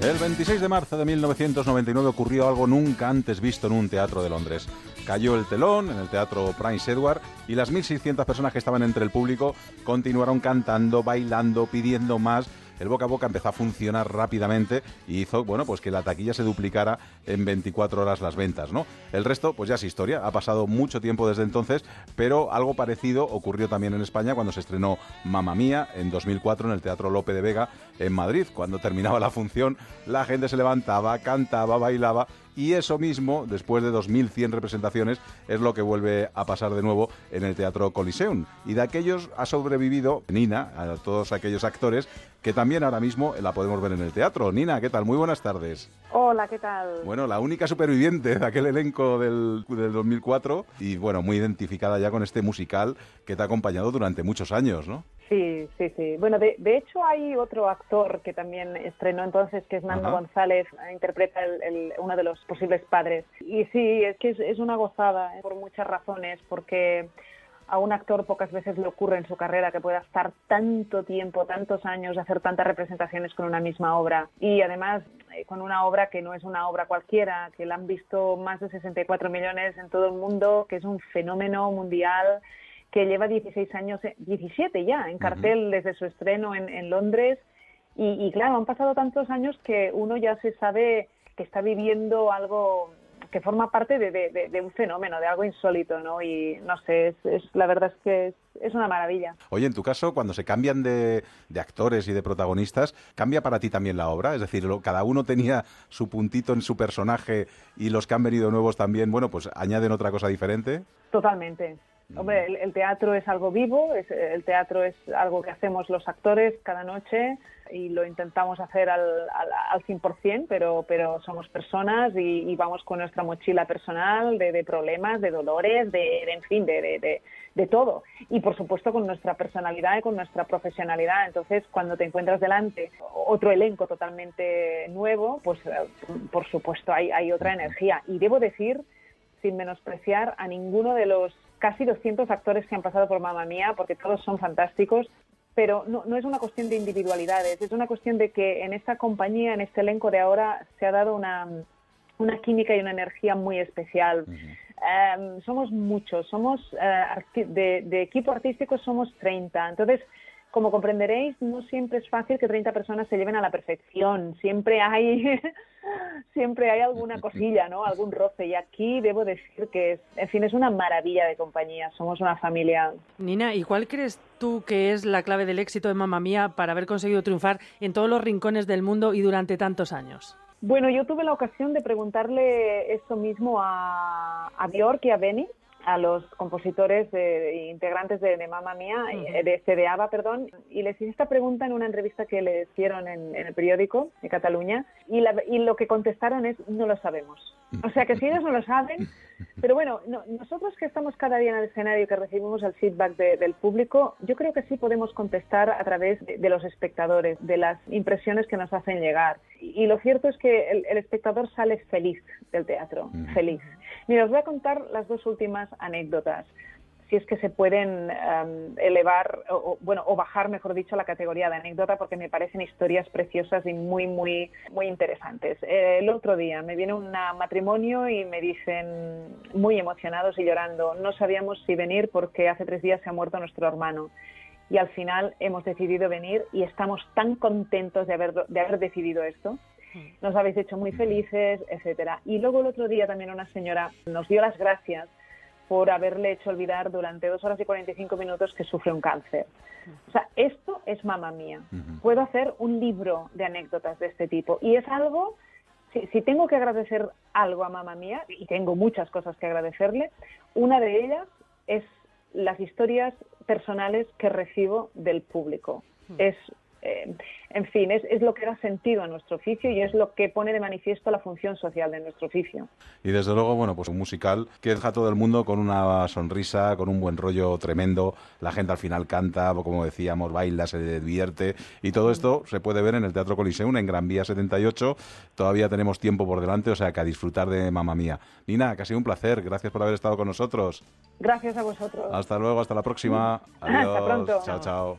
El 26 de marzo de 1999 ocurrió algo nunca antes visto en un teatro de Londres. Cayó el telón en el teatro Prince Edward y las 1.600 personas que estaban entre el público continuaron cantando, bailando, pidiendo más el boca a boca empezó a funcionar rápidamente y hizo, bueno, pues que la taquilla se duplicara en 24 horas las ventas, ¿no? El resto, pues ya es historia, ha pasado mucho tiempo desde entonces, pero algo parecido ocurrió también en España cuando se estrenó Mamma Mía en 2004 en el Teatro Lope de Vega en Madrid. Cuando terminaba la función, la gente se levantaba, cantaba, bailaba y eso mismo, después de 2.100 representaciones, es lo que vuelve a pasar de nuevo en el Teatro Coliseum. Y de aquellos ha sobrevivido Nina, a todos aquellos actores que también ahora mismo la podemos ver en el teatro. Nina, ¿qué tal? Muy buenas tardes. Hola, ¿qué tal? Bueno, la única superviviente de aquel elenco del, del 2004 y bueno, muy identificada ya con este musical que te ha acompañado durante muchos años, ¿no? Sí, sí, sí. Bueno, de, de, hecho hay otro actor que también estrenó entonces, que es Nando González, interpreta el, uno de los posibles padres. Y sí, es que es, una gozada ¿eh? por muchas razones, porque a un actor pocas veces le ocurre en su carrera que pueda estar tanto tiempo, tantos años, hacer tantas representaciones con una misma obra. Y además eh, con una obra que no es una obra cualquiera, que la han visto más de 64 millones en todo el mundo, que es un fenómeno mundial que lleva 16 años, 17 ya, en cartel desde su estreno en, Londres. Y, claro, han pasado tantos años que uno ya se sabe que está viviendo algo que forma parte de, un fenómeno, de algo insólito, ¿no? Y no sé, es, la verdad es que es, una maravilla. Oye, en tu caso, cuando se cambian de, actores y de protagonistas, ¿cambia para ti también la obra? Es decir, cada uno tenía su puntito en su personaje y los que han venido nuevos también, bueno, pues añaden otra cosa diferente. Totalmente, Hombre, el, teatro es algo vivo, el teatro es algo que hacemos los actores cada noche y lo intentamos hacer al, al, 100%, pero, pero somos personas y, vamos con nuestra mochila personal de, problemas, de dolores, de, en fin, de, de, todo. Y por supuesto con nuestra personalidad y con nuestra profesionalidad. Entonces, cuando te encuentras delante otro elenco totalmente nuevo, pues eh, por supuesto hay, hay otra energía. Y debo decir, sin menospreciar a ninguno de los casi 200 actores que han pasado por Mamma Mía, porque todos son fantásticos, pero no, no, es una cuestión de individualidades, es una cuestión de que en esta compañía, en este elenco de ahora, se ha dado una, una química y una energía muy especial. Em, somos muchos, somos eh, de, de, equipo artístico somos 30, entonces como comprenderéis, no siempre es fácil que 30 personas se lleven a la perfección. Siempre hay, siempre hay alguna cosilla, ¿no? Algún roce. Y aquí debo decir que, es, en fin, es una maravilla de compañía. Somos una familia. Nina, ¿y cuál crees tú que es la clave del éxito de Mamma Mía para haber conseguido triunfar en todos los rincones del mundo y durante tantos años? Bueno, yo tuve la ocasión de preguntarle eso mismo a, a Bjork y a Benny, a los compositores de, integrantes de, de Mamma Mía, eh, de CDABA, perdón, y les hice esta pregunta en una entrevista que le hicieron en, el periódico de Cataluña, y, y lo que contestaron es, no lo sabemos. O sea que si ellos no lo saben, pero bueno, nosotros que estamos cada día en el escenario y que recibimos el feedback del público, yo creo que sí podemos contestar a través de, los espectadores, de las impresiones que nos hacen llegar. Y, lo cierto es que el, espectador sale feliz del teatro, feliz. Mira, os voy a contar las dos últimas anécdotas si es que se pueden em, elevar o, bueno o bajar mejor dicho la categoría de anécdota porque me parecen historias preciosas y muy muy muy interesantes. El otro día me viene un matrimonio y me dicen muy emocionados y llorando no sabíamos si venir porque hace tres días se ha muerto nuestro hermano y al final hemos decidido venir y estamos tan contentos de haber de haber decidido esto nos habéis hecho muy felices, etcétera. Y luego el otro día también una señora nos dio las gracias por haberle hecho olvidar durante dos horas y 45 minutos que sufre un cáncer. O sea, esto es mamá mía. Puedo hacer un libro de anécdotas de este tipo. Y es algo, si, tengo que agradecer algo a mamá mía, y tengo muchas cosas que agradecerle, una de ellas es las historias personales que recibo del público. Es eh, en fin, es, es, lo que da sentido a nuestro oficio y es lo que pone de manifiesto la función social de nuestro oficio. Y desde luego, bueno, pues un musical que deja a todo el mundo con una sonrisa, con un buen rollo tremendo. La gente al final canta, como decíamos, baila, se divierte. Y todo esto se puede ver en el Teatro Coliseum, en Gran Vía 78. Todavía tenemos tiempo por delante, o sea que a disfrutar de Mamma Mía. Nina, que ha sido un placer. Gracias por haber estado con nosotros. Gracias a vosotros. Hasta luego, hasta la próxima. Adiós. Hasta pronto. Chao, chao.